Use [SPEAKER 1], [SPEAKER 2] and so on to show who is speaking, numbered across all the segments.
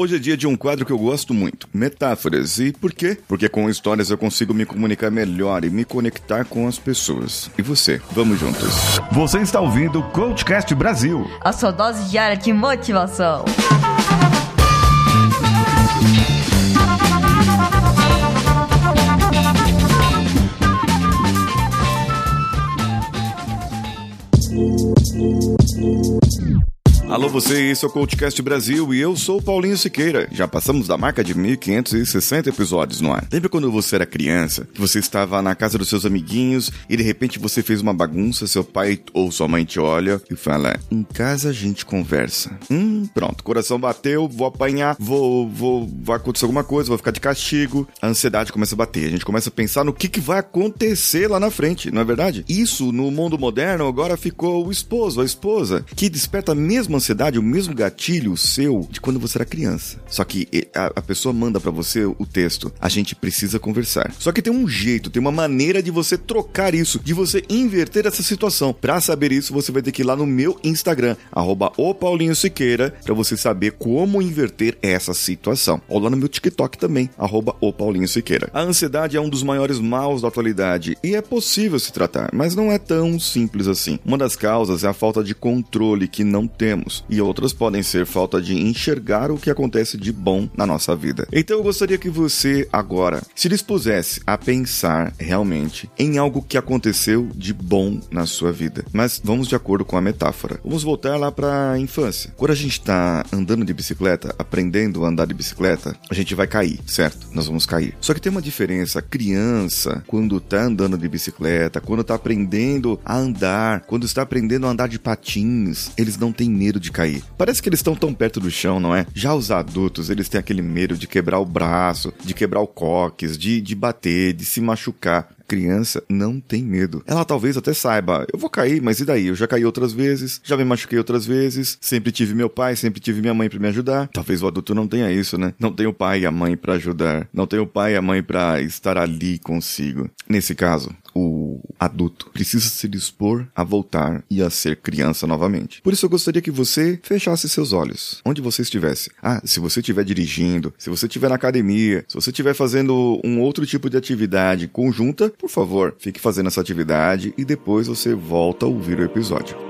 [SPEAKER 1] Hoje é dia de um quadro que eu gosto muito, metáforas. E por quê? Porque com histórias eu consigo me comunicar melhor e me conectar com as pessoas. E você? Vamos juntos.
[SPEAKER 2] Você está ouvindo o Coachcast Brasil.
[SPEAKER 3] A sua dose diária de motivação.
[SPEAKER 1] Alô você, esse é o Coachcast Brasil e eu sou o Paulinho Siqueira. Já passamos da marca de 1560 episódios no ar. Lembra quando você era criança, que você estava na casa dos seus amiguinhos e de repente você fez uma bagunça, seu pai ou sua mãe te olha e fala: "Em casa a gente conversa". Hum, pronto, coração bateu, vou apanhar, vou vou vai acontecer alguma coisa, vou ficar de castigo. A ansiedade começa a bater, a gente começa a pensar no que que vai acontecer lá na frente, não é verdade? Isso no mundo moderno agora ficou o esposo, a esposa, que desperta a mesma ansiedade, o mesmo gatilho seu de quando você era criança. Só que a, a pessoa manda para você o texto. A gente precisa conversar. Só que tem um jeito, tem uma maneira de você trocar isso, de você inverter essa situação. Para saber isso, você vai ter que ir lá no meu Instagram, arroba o Paulinho Siqueira, pra você saber como inverter essa situação. Ou lá no meu TikTok também, arroba o Paulinho Siqueira. A ansiedade é um dos maiores maus da atualidade e é possível se tratar, mas não é tão simples assim. Uma das causas é a falta de controle que não temos e outras podem ser falta de enxergar o que acontece de bom na nossa vida. Então eu gostaria que você agora se dispusesse a pensar realmente em algo que aconteceu de bom na sua vida. Mas vamos de acordo com a metáfora. Vamos voltar lá para a infância. Quando a gente está andando de bicicleta, aprendendo a andar de bicicleta, a gente vai cair, certo? Nós vamos cair. Só que tem uma diferença. Criança, quando está andando de bicicleta, quando está aprendendo a andar, quando está aprendendo a andar de patins, eles não têm medo medo de cair. Parece que eles estão tão perto do chão, não é? Já os adultos, eles têm aquele medo de quebrar o braço, de quebrar o coques, de, de bater, de se machucar criança não tem medo. Ela talvez até saiba, eu vou cair, mas e daí? Eu já caí outras vezes, já me machuquei outras vezes, sempre tive meu pai, sempre tive minha mãe para me ajudar. Talvez o adulto não tenha isso, né? Não tem o pai e a mãe para ajudar, não tem o pai e a mãe para estar ali consigo. Nesse caso, o adulto precisa se dispor a voltar e a ser criança novamente. Por isso eu gostaria que você fechasse seus olhos, onde você estivesse. Ah, se você estiver dirigindo, se você estiver na academia, se você estiver fazendo um outro tipo de atividade conjunta, por favor, fique fazendo essa atividade e depois você volta a ouvir o episódio.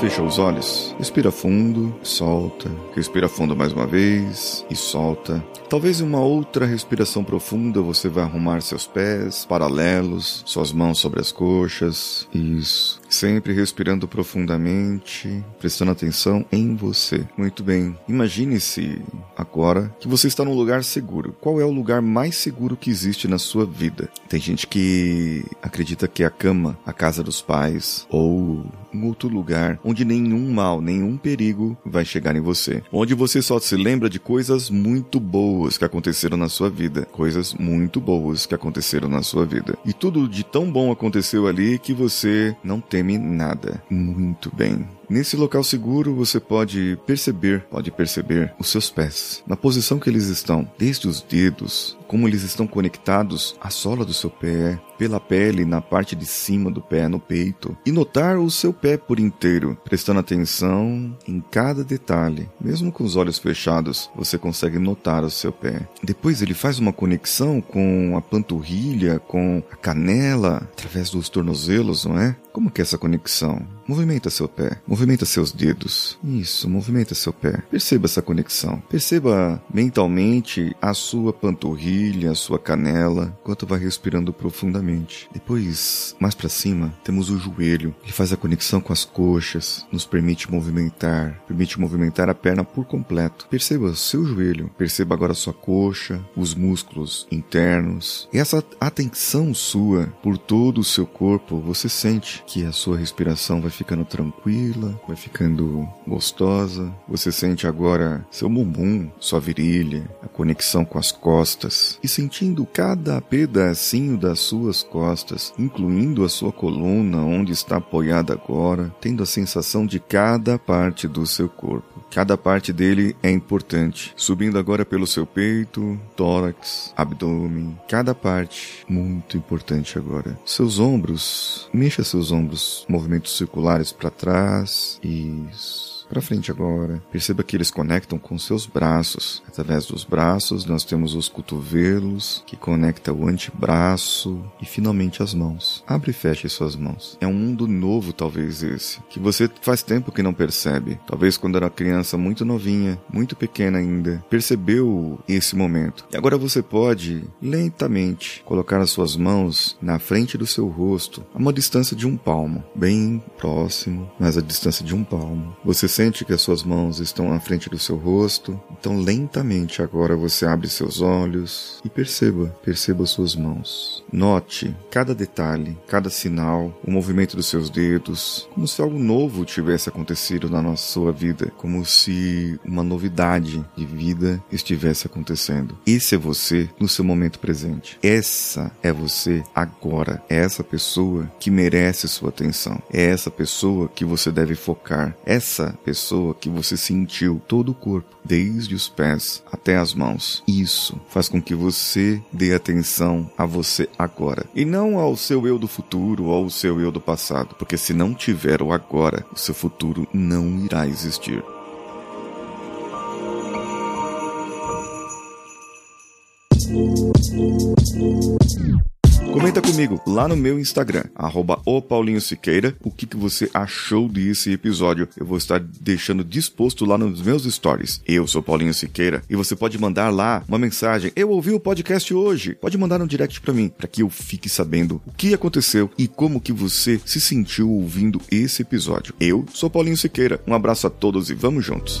[SPEAKER 1] Fecha os olhos, respira fundo, solta, respira fundo mais uma vez e solta. Talvez em uma outra respiração profunda você vai arrumar seus pés paralelos, suas mãos sobre as coxas. Isso. Sempre respirando profundamente, prestando atenção em você. Muito bem. Imagine-se agora que você está num lugar seguro. Qual é o lugar mais seguro que existe na sua vida? Tem gente que acredita que é a cama, a casa dos pais ou um outro lugar onde nenhum mal, nenhum perigo vai chegar em você. Onde você só se lembra de coisas muito boas que aconteceram na sua vida. Coisas muito boas que aconteceram na sua vida. E tudo de tão bom aconteceu ali que você não teme nada. Muito bem. Nesse local seguro você pode perceber, pode perceber os seus pés, na posição que eles estão, desde os dedos, como eles estão conectados à sola do seu pé, pela pele na parte de cima do pé, no peito, e notar o seu pé por inteiro, prestando atenção em cada detalhe. Mesmo com os olhos fechados, você consegue notar o seu pé. Depois ele faz uma conexão com a panturrilha, com a canela, através dos tornozelos, não é? Como que é essa conexão? Movimenta seu pé, movimenta seus dedos. Isso, movimenta seu pé. Perceba essa conexão. Perceba mentalmente a sua panturrilha, a sua canela, enquanto vai respirando profundamente. Depois, mais para cima, temos o joelho. Ele faz a conexão com as coxas, nos permite movimentar, permite movimentar a perna por completo. Perceba seu joelho, perceba agora sua coxa, os músculos internos. E essa atenção sua por todo o seu corpo, você sente que a sua respiração vai ficando tranquila, vai ficando gostosa. Você sente agora seu bumbum, sua virilha, a conexão com as costas e sentindo cada pedacinho das suas costas, incluindo a sua coluna onde está apoiada agora, tendo a sensação de cada parte do seu corpo. Cada parte dele é importante. Subindo agora pelo seu peito, tórax, abdômen. Cada parte muito importante agora. Seus ombros, mexa seus ombros, movimentos circulares para trás. Isso para frente agora. Perceba que eles conectam com seus braços. Através dos braços, nós temos os cotovelos, que conecta o antebraço e finalmente as mãos. Abre e feche suas mãos. É um mundo novo, talvez esse, que você faz tempo que não percebe. Talvez quando era criança muito novinha, muito pequena ainda, percebeu esse momento. E agora você pode, lentamente, colocar as suas mãos na frente do seu rosto, a uma distância de um palmo, bem próximo, mas a distância de um palmo. Você sente que as suas mãos estão à frente do seu rosto, então lentamente agora você abre seus olhos e perceba, perceba suas mãos. Note cada detalhe, cada sinal, o movimento dos seus dedos, como se algo novo tivesse acontecido na nossa sua vida, como se uma novidade de vida estivesse acontecendo. Esse é você no seu momento presente. Essa é você agora. É essa pessoa que merece sua atenção. É essa pessoa que você deve focar. Essa pessoa que você sentiu todo o corpo, desde os pés até as mãos. Isso faz com que você dê atenção a você agora e não ao seu eu do futuro ou ao seu eu do passado, porque se não tiver o agora, o seu futuro não irá existir. Comenta comigo lá no meu Instagram, arroba o Paulinho Siqueira, o que, que você achou desse episódio. Eu vou estar deixando disposto lá nos meus stories. Eu sou Paulinho Siqueira e você pode mandar lá uma mensagem. Eu ouvi o podcast hoje. Pode mandar um direct para mim, para que eu fique sabendo o que aconteceu e como que você se sentiu ouvindo esse episódio. Eu sou Paulinho Siqueira. Um abraço a todos e vamos juntos.